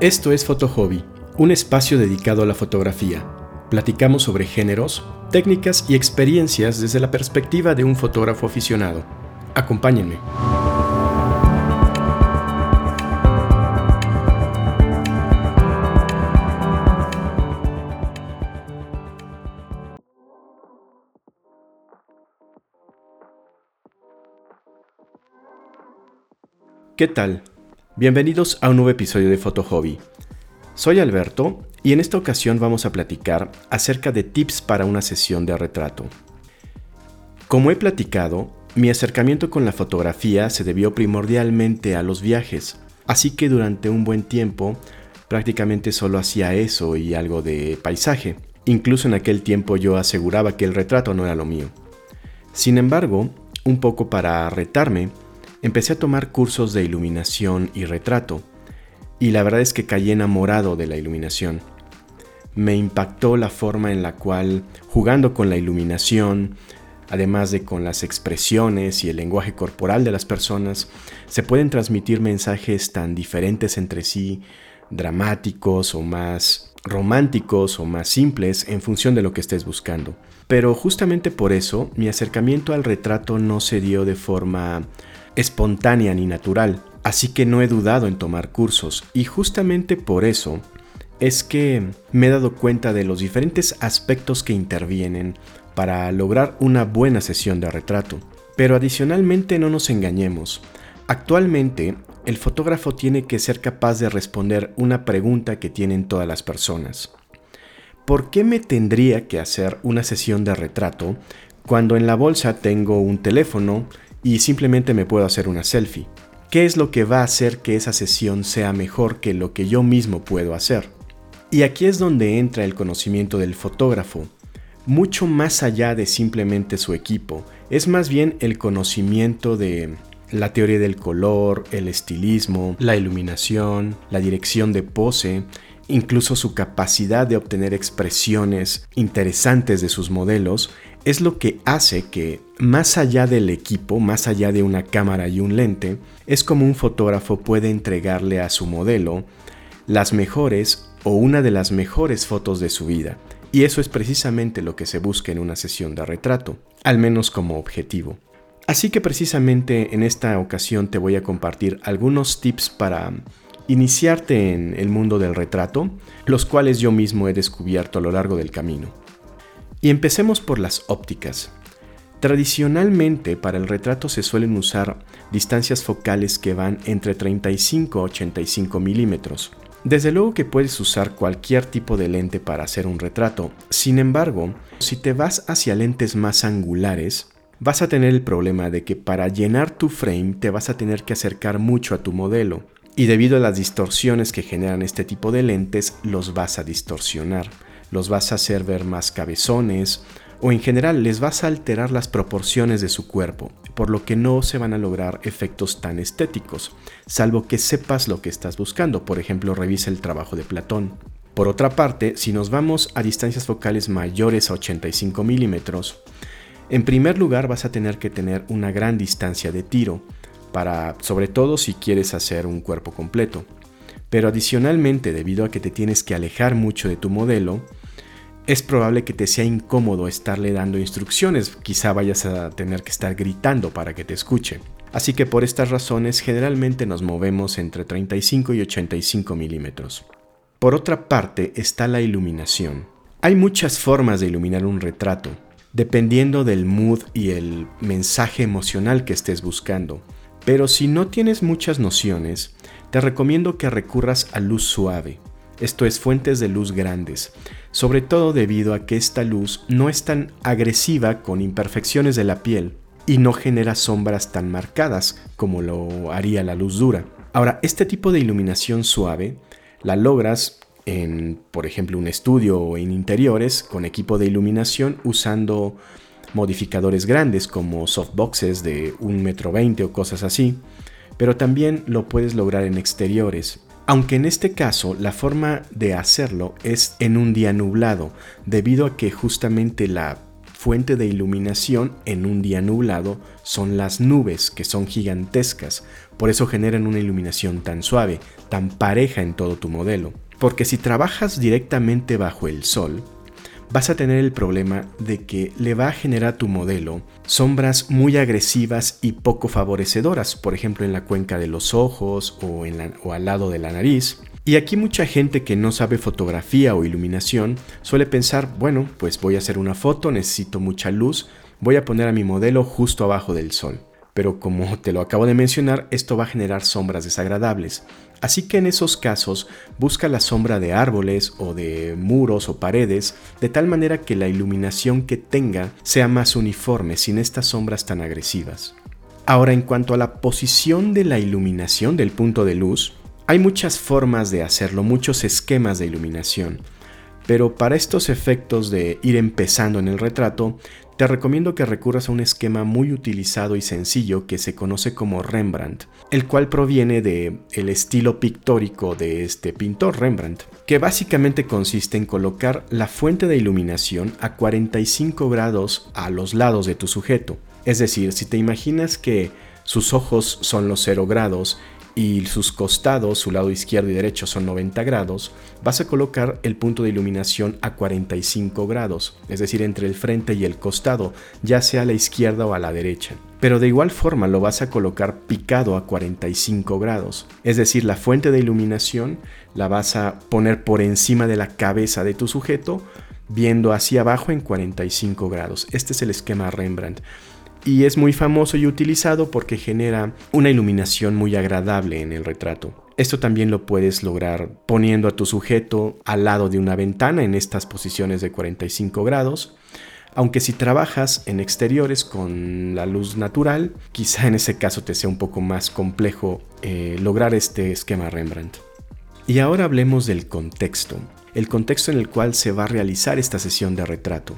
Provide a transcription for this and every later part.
Esto es Foto Hobby, un espacio dedicado a la fotografía. Platicamos sobre géneros, técnicas y experiencias desde la perspectiva de un fotógrafo aficionado. Acompáñenme. ¿Qué tal? Bienvenidos a un nuevo episodio de Foto Hobby. Soy Alberto y en esta ocasión vamos a platicar acerca de tips para una sesión de retrato. Como he platicado, mi acercamiento con la fotografía se debió primordialmente a los viajes, así que durante un buen tiempo prácticamente solo hacía eso y algo de paisaje. Incluso en aquel tiempo yo aseguraba que el retrato no era lo mío. Sin embargo, un poco para retarme, empecé a tomar cursos de iluminación y retrato, y la verdad es que caí enamorado de la iluminación. Me impactó la forma en la cual, jugando con la iluminación, además de con las expresiones y el lenguaje corporal de las personas, se pueden transmitir mensajes tan diferentes entre sí, dramáticos o más románticos o más simples en función de lo que estés buscando. Pero justamente por eso mi acercamiento al retrato no se dio de forma espontánea ni natural, así que no he dudado en tomar cursos y justamente por eso es que me he dado cuenta de los diferentes aspectos que intervienen para lograr una buena sesión de retrato. Pero adicionalmente no nos engañemos, actualmente el fotógrafo tiene que ser capaz de responder una pregunta que tienen todas las personas. ¿Por qué me tendría que hacer una sesión de retrato cuando en la bolsa tengo un teléfono y simplemente me puedo hacer una selfie. ¿Qué es lo que va a hacer que esa sesión sea mejor que lo que yo mismo puedo hacer? Y aquí es donde entra el conocimiento del fotógrafo, mucho más allá de simplemente su equipo, es más bien el conocimiento de la teoría del color, el estilismo, la iluminación, la dirección de pose, incluso su capacidad de obtener expresiones interesantes de sus modelos es lo que hace que, más allá del equipo, más allá de una cámara y un lente, es como un fotógrafo puede entregarle a su modelo las mejores o una de las mejores fotos de su vida. Y eso es precisamente lo que se busca en una sesión de retrato, al menos como objetivo. Así que precisamente en esta ocasión te voy a compartir algunos tips para iniciarte en el mundo del retrato, los cuales yo mismo he descubierto a lo largo del camino. Y empecemos por las ópticas. Tradicionalmente para el retrato se suelen usar distancias focales que van entre 35 a 85 milímetros. Desde luego que puedes usar cualquier tipo de lente para hacer un retrato, sin embargo, si te vas hacia lentes más angulares, vas a tener el problema de que para llenar tu frame te vas a tener que acercar mucho a tu modelo, y debido a las distorsiones que generan este tipo de lentes, los vas a distorsionar los vas a hacer ver más cabezones o en general les vas a alterar las proporciones de su cuerpo, por lo que no se van a lograr efectos tan estéticos, salvo que sepas lo que estás buscando, por ejemplo revisa el trabajo de Platón. Por otra parte, si nos vamos a distancias focales mayores a 85 milímetros, en primer lugar vas a tener que tener una gran distancia de tiro, para sobre todo si quieres hacer un cuerpo completo. Pero adicionalmente, debido a que te tienes que alejar mucho de tu modelo, es probable que te sea incómodo estarle dando instrucciones, quizá vayas a tener que estar gritando para que te escuche. Así que por estas razones generalmente nos movemos entre 35 y 85 milímetros. Por otra parte está la iluminación. Hay muchas formas de iluminar un retrato, dependiendo del mood y el mensaje emocional que estés buscando. Pero si no tienes muchas nociones, te recomiendo que recurras a luz suave, esto es fuentes de luz grandes, sobre todo debido a que esta luz no es tan agresiva con imperfecciones de la piel y no genera sombras tan marcadas como lo haría la luz dura. Ahora, este tipo de iluminación suave la logras en, por ejemplo, un estudio o en interiores con equipo de iluminación usando modificadores grandes como softboxes de 1,20 metro o cosas así, pero también lo puedes lograr en exteriores aunque en este caso la forma de hacerlo es en un día nublado, debido a que justamente la fuente de iluminación en un día nublado son las nubes, que son gigantescas, por eso generan una iluminación tan suave, tan pareja en todo tu modelo. Porque si trabajas directamente bajo el sol, vas a tener el problema de que le va a generar a tu modelo sombras muy agresivas y poco favorecedoras, por ejemplo en la cuenca de los ojos o, o al lado de la nariz, y aquí mucha gente que no sabe fotografía o iluminación suele pensar, bueno, pues voy a hacer una foto, necesito mucha luz, voy a poner a mi modelo justo abajo del sol. Pero como te lo acabo de mencionar, esto va a generar sombras desagradables. Así que en esos casos busca la sombra de árboles o de muros o paredes de tal manera que la iluminación que tenga sea más uniforme sin estas sombras tan agresivas. Ahora en cuanto a la posición de la iluminación del punto de luz, hay muchas formas de hacerlo, muchos esquemas de iluminación, pero para estos efectos de ir empezando en el retrato, te recomiendo que recurras a un esquema muy utilizado y sencillo que se conoce como Rembrandt, el cual proviene de el estilo pictórico de este pintor Rembrandt, que básicamente consiste en colocar la fuente de iluminación a 45 grados a los lados de tu sujeto. Es decir, si te imaginas que sus ojos son los 0 grados y sus costados, su lado izquierdo y derecho son 90 grados, vas a colocar el punto de iluminación a 45 grados, es decir, entre el frente y el costado, ya sea a la izquierda o a la derecha. Pero de igual forma lo vas a colocar picado a 45 grados, es decir, la fuente de iluminación la vas a poner por encima de la cabeza de tu sujeto, viendo hacia abajo en 45 grados. Este es el esquema Rembrandt y es muy famoso y utilizado porque genera una iluminación muy agradable en el retrato. Esto también lo puedes lograr poniendo a tu sujeto al lado de una ventana en estas posiciones de 45 grados. Aunque si trabajas en exteriores con la luz natural, quizá en ese caso te sea un poco más complejo eh, lograr este esquema Rembrandt. Y ahora hablemos del contexto, el contexto en el cual se va a realizar esta sesión de retrato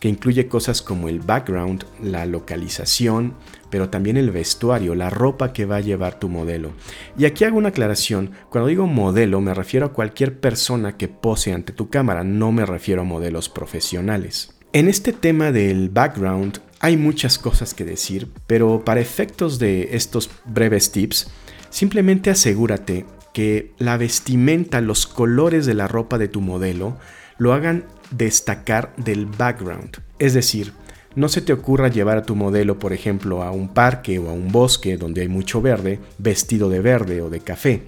que incluye cosas como el background, la localización, pero también el vestuario, la ropa que va a llevar tu modelo. Y aquí hago una aclaración, cuando digo modelo me refiero a cualquier persona que pose ante tu cámara, no me refiero a modelos profesionales. En este tema del background hay muchas cosas que decir, pero para efectos de estos breves tips, simplemente asegúrate que la vestimenta, los colores de la ropa de tu modelo lo hagan destacar del background. Es decir, no se te ocurra llevar a tu modelo, por ejemplo, a un parque o a un bosque donde hay mucho verde, vestido de verde o de café.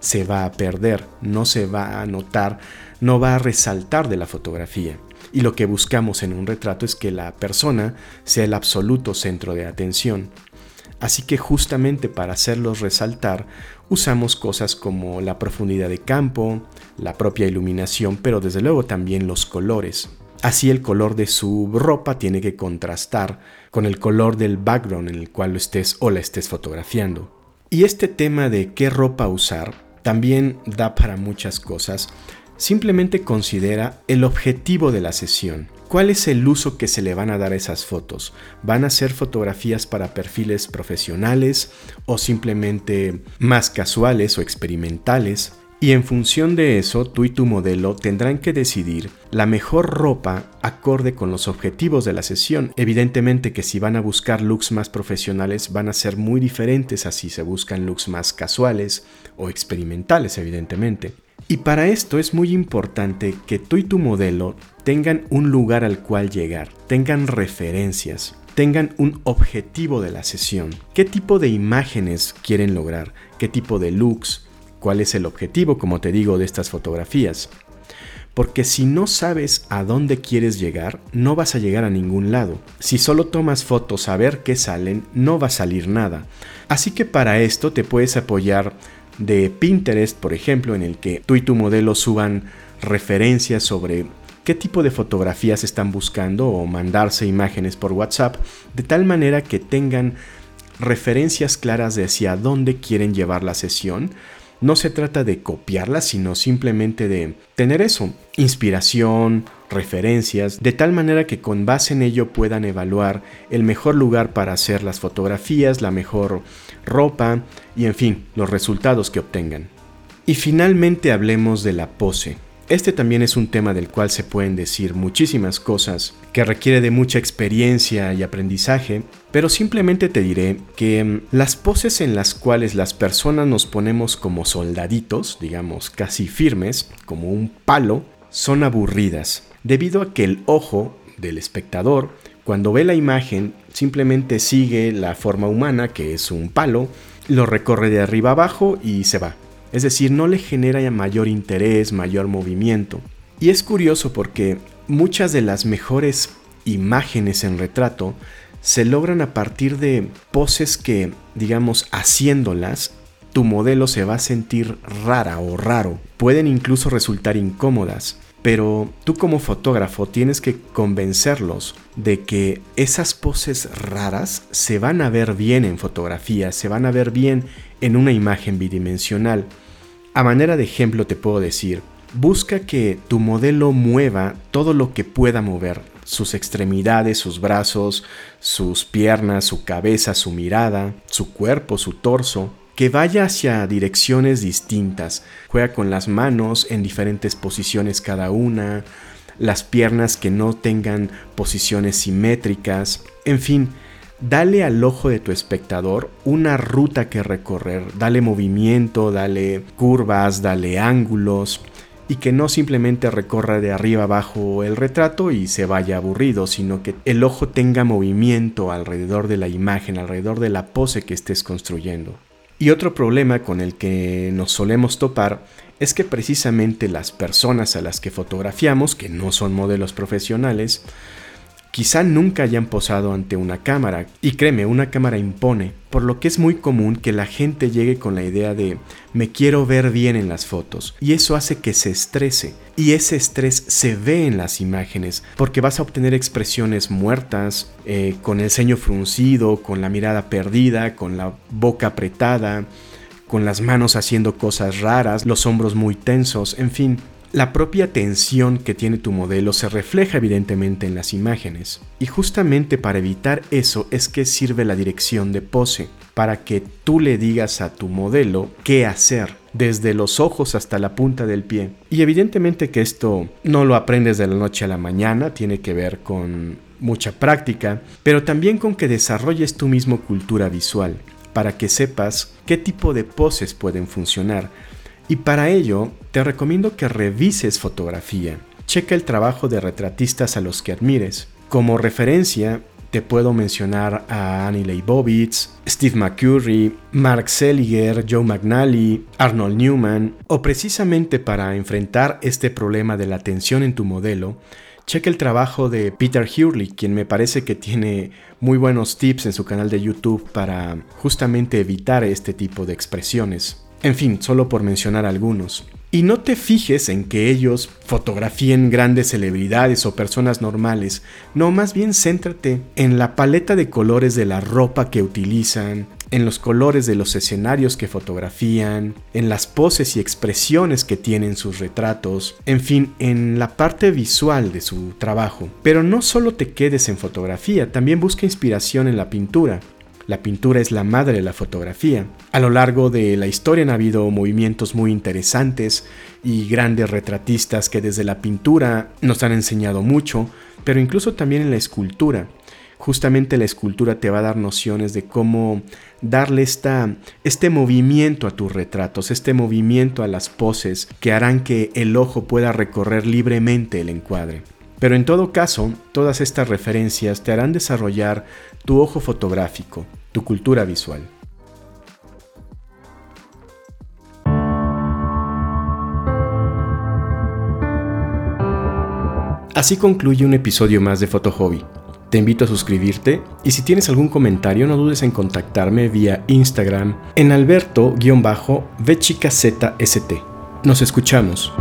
Se va a perder, no se va a notar, no va a resaltar de la fotografía. Y lo que buscamos en un retrato es que la persona sea el absoluto centro de atención. Así que justamente para hacerlos resaltar, usamos cosas como la profundidad de campo, la propia iluminación, pero desde luego también los colores. Así el color de su ropa tiene que contrastar con el color del background en el cual lo estés o la estés fotografiando. Y este tema de qué ropa usar también da para muchas cosas. Simplemente considera el objetivo de la sesión. ¿Cuál es el uso que se le van a dar a esas fotos? ¿Van a ser fotografías para perfiles profesionales o simplemente más casuales o experimentales? Y en función de eso, tú y tu modelo tendrán que decidir la mejor ropa acorde con los objetivos de la sesión. Evidentemente que si van a buscar looks más profesionales van a ser muy diferentes a si se buscan looks más casuales o experimentales, evidentemente. Y para esto es muy importante que tú y tu modelo tengan un lugar al cual llegar, tengan referencias, tengan un objetivo de la sesión. ¿Qué tipo de imágenes quieren lograr? ¿Qué tipo de looks? ¿Cuál es el objetivo, como te digo, de estas fotografías? Porque si no sabes a dónde quieres llegar, no vas a llegar a ningún lado. Si solo tomas fotos a ver qué salen, no va a salir nada. Así que para esto te puedes apoyar de Pinterest, por ejemplo, en el que tú y tu modelo suban referencias sobre qué tipo de fotografías están buscando o mandarse imágenes por WhatsApp, de tal manera que tengan referencias claras de hacia dónde quieren llevar la sesión. No se trata de copiarla, sino simplemente de tener eso, inspiración, referencias, de tal manera que con base en ello puedan evaluar el mejor lugar para hacer las fotografías, la mejor ropa y en fin, los resultados que obtengan. Y finalmente hablemos de la pose. Este también es un tema del cual se pueden decir muchísimas cosas, que requiere de mucha experiencia y aprendizaje, pero simplemente te diré que mm, las poses en las cuales las personas nos ponemos como soldaditos, digamos casi firmes, como un palo, son aburridas, debido a que el ojo del espectador, cuando ve la imagen, simplemente sigue la forma humana, que es un palo, lo recorre de arriba abajo y se va. Es decir, no le genera mayor interés, mayor movimiento. Y es curioso porque muchas de las mejores imágenes en retrato se logran a partir de poses que, digamos, haciéndolas, tu modelo se va a sentir rara o raro. Pueden incluso resultar incómodas. Pero tú como fotógrafo tienes que convencerlos de que esas poses raras se van a ver bien en fotografía, se van a ver bien en una imagen bidimensional. A manera de ejemplo te puedo decir, busca que tu modelo mueva todo lo que pueda mover, sus extremidades, sus brazos, sus piernas, su cabeza, su mirada, su cuerpo, su torso, que vaya hacia direcciones distintas. Juega con las manos en diferentes posiciones cada una, las piernas que no tengan posiciones simétricas, en fin, dale al ojo de tu espectador una ruta que recorrer, dale movimiento, dale curvas, dale ángulos y que no simplemente recorra de arriba abajo el retrato y se vaya aburrido, sino que el ojo tenga movimiento alrededor de la imagen, alrededor de la pose que estés construyendo. Y otro problema con el que nos solemos topar es que precisamente las personas a las que fotografiamos, que no son modelos profesionales, quizá nunca hayan posado ante una cámara. Y créeme, una cámara impone, por lo que es muy común que la gente llegue con la idea de me quiero ver bien en las fotos. Y eso hace que se estrese. Y ese estrés se ve en las imágenes, porque vas a obtener expresiones muertas, eh, con el ceño fruncido, con la mirada perdida, con la boca apretada, con las manos haciendo cosas raras, los hombros muy tensos, en fin, la propia tensión que tiene tu modelo se refleja evidentemente en las imágenes. Y justamente para evitar eso es que sirve la dirección de pose, para que tú le digas a tu modelo qué hacer, desde los ojos hasta la punta del pie. Y evidentemente que esto no lo aprendes de la noche a la mañana, tiene que ver con mucha práctica, pero también con que desarrolles tu mismo cultura visual, para que sepas qué tipo de poses pueden funcionar y para ello, te recomiendo que revises fotografía. Checa el trabajo de retratistas a los que admires. Como referencia, te puedo mencionar a Annie Leibovitz, Steve McCurry, Mark Seliger, Joe McNally, Arnold Newman, o precisamente para enfrentar este problema de la tensión en tu modelo, checa el trabajo de Peter Hurley, quien me parece que tiene muy buenos tips en su canal de YouTube para justamente evitar este tipo de expresiones. En fin, solo por mencionar algunos. Y no te fijes en que ellos fotografíen grandes celebridades o personas normales, no, más bien céntrate en la paleta de colores de la ropa que utilizan, en los colores de los escenarios que fotografían, en las poses y expresiones que tienen sus retratos, en fin, en la parte visual de su trabajo. Pero no solo te quedes en fotografía, también busca inspiración en la pintura. La pintura es la madre de la fotografía. A lo largo de la historia han habido movimientos muy interesantes y grandes retratistas que desde la pintura nos han enseñado mucho, pero incluso también en la escultura. Justamente la escultura te va a dar nociones de cómo darle esta, este movimiento a tus retratos, este movimiento a las poses que harán que el ojo pueda recorrer libremente el encuadre. Pero en todo caso, todas estas referencias te harán desarrollar tu ojo fotográfico, tu cultura visual. Así concluye un episodio más de Foto Hobby. Te invito a suscribirte y si tienes algún comentario no dudes en contactarme vía Instagram en alberto-vchicazst. Nos escuchamos.